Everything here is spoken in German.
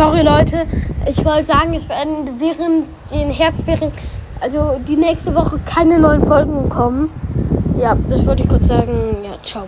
sorry Leute. Ich wollte sagen, es werden während den Herbstferien, also die nächste Woche keine neuen Folgen kommen. Ja, das wollte ich kurz sagen. Ja, ciao.